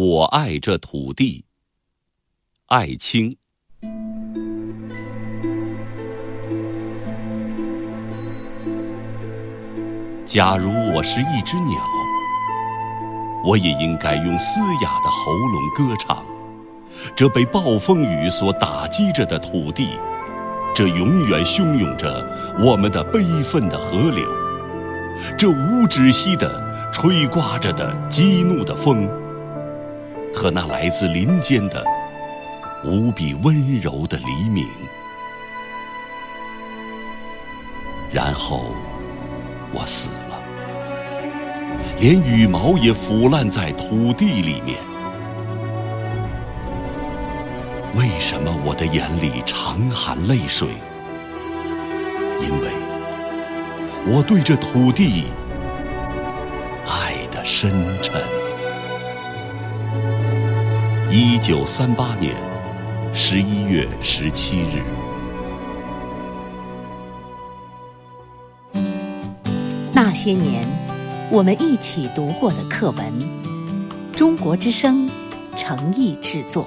我爱这土地。艾青。假如我是一只鸟，我也应该用嘶哑的喉咙歌唱。这被暴风雨所打击着的土地，这永远汹涌着我们的悲愤的河流，这无止息的吹刮着的激怒的风，和那来自林间的无比温柔的黎明。然后我死了，连羽毛也腐烂在土地里面。为什么我的眼里常含泪水？因为我对这土地爱的深沉。一九三八年十一月十七日。那些年，我们一起读过的课文，《中国之声》诚意制作。